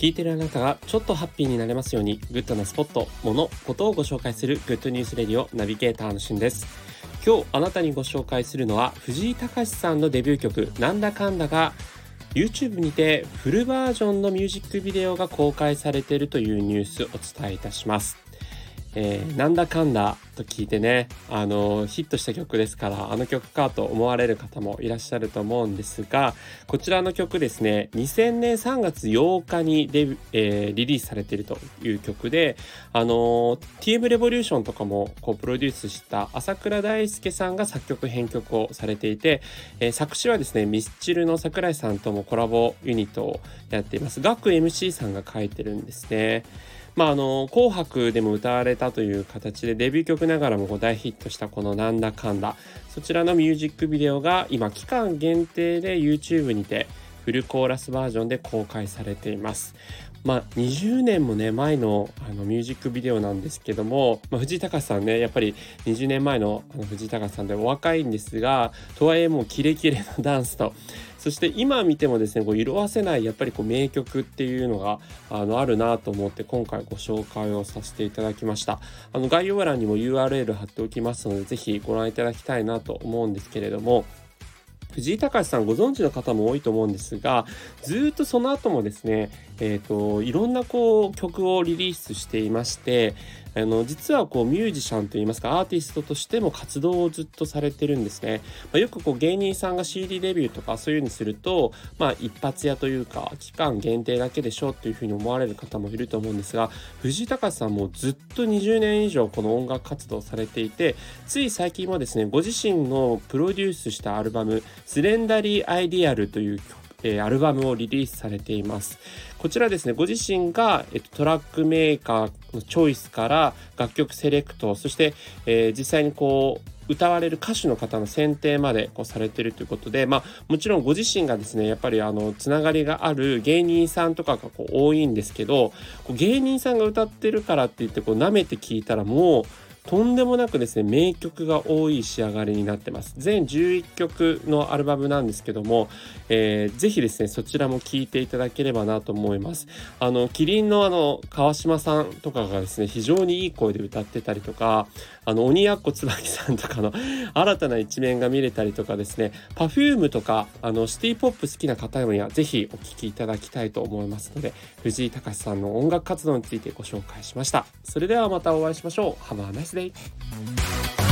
聞いてるあなたがちょっとハッピーになれますようにグッドなスポット、もの、ことをご紹介するグッドニュースレディオナビゲーターのしんです。今日あなたにご紹介するのは藤井隆さんのデビュー曲なんだかんだが YouTube にてフルバージョンのミュージックビデオが公開されているというニュースお伝えいたします。えー、なんだかんだと聞いてね、あの、ヒットした曲ですから、あの曲かと思われる方もいらっしゃると思うんですが、こちらの曲ですね、2000年3月8日にデ、えー、リリースされているという曲で、あの、TM レボリューションとかもこうプロデュースした朝倉大輔さんが作曲編曲をされていて、えー、作詞はですね、ミスチルの桜井さんともコラボユニットをやっています。ガク MC さんが書いてるんですね。まあ、あの「紅白」でも歌われたという形でデビュー曲ながらも大ヒットしたこの「なんだかんだ」そちらのミュージックビデオが今期間限定で YouTube にてフルコーラスバージョンで公開されています。まあ、20年もね前のあのミュージックビデオなんですけども、まあ、藤井隆さんねやっぱり20年前のあの藤井隆さんでお若いんですがとはいえもうキレキレのダンスとそして今見てもですねこう色あせないやっぱりこう名曲っていうのがあのあるなと思って今回ご紹介をさせていただきましたあの概要欄にも URL 貼っておきますので是非ご覧いただきたいなと思うんですけれども藤井隆さんご存知の方も多いと思うんですがずっとその後もですねえーと、いろんなこう曲をリリースしていましてあの実はこうミュージシャンといいますかアーティストとしても活動をずっとされてるんですね、まあ、よくこう芸人さんが CD デビューとかそういうふうにすると、まあ、一発屋というか期間限定だけでしょっていうふうに思われる方もいると思うんですが藤井隆さんもずっと20年以上この音楽活動されていてつい最近はですねご自身のプロデュースしたアルバム「スレンダリー・アイディアル」というえ、アルバムをリリースされています。こちらですね、ご自身が、えっと、トラックメーカーのチョイスから楽曲セレクト、そして、えー、実際にこう、歌われる歌手の方の選定までこうされてるということで、まあ、もちろんご自身がですねやっぱりあのつながりがある芸人さんとかがこう多いんですけどこう芸人さんが歌ってるからって言ってこう舐めて聞いたらもうとんでもなくですね名曲が多い仕上がりになってます。全11曲のアルバムなんですけども、えー、ぜひですねそちらも聴いていただければなと思います。あのキリンのあの川島さんとかがですね非常にいい声で歌ってたりとかあの鬼奴椿さんとかの 新たな一面が見れたりとかですね Perfume とかあのシティポップ好きな方にはぜひお聴きいただきたいと思いますので藤井隆さんの音楽活動についてご紹介しました。それではまたお会いしましょう。Have a nice day Thursday.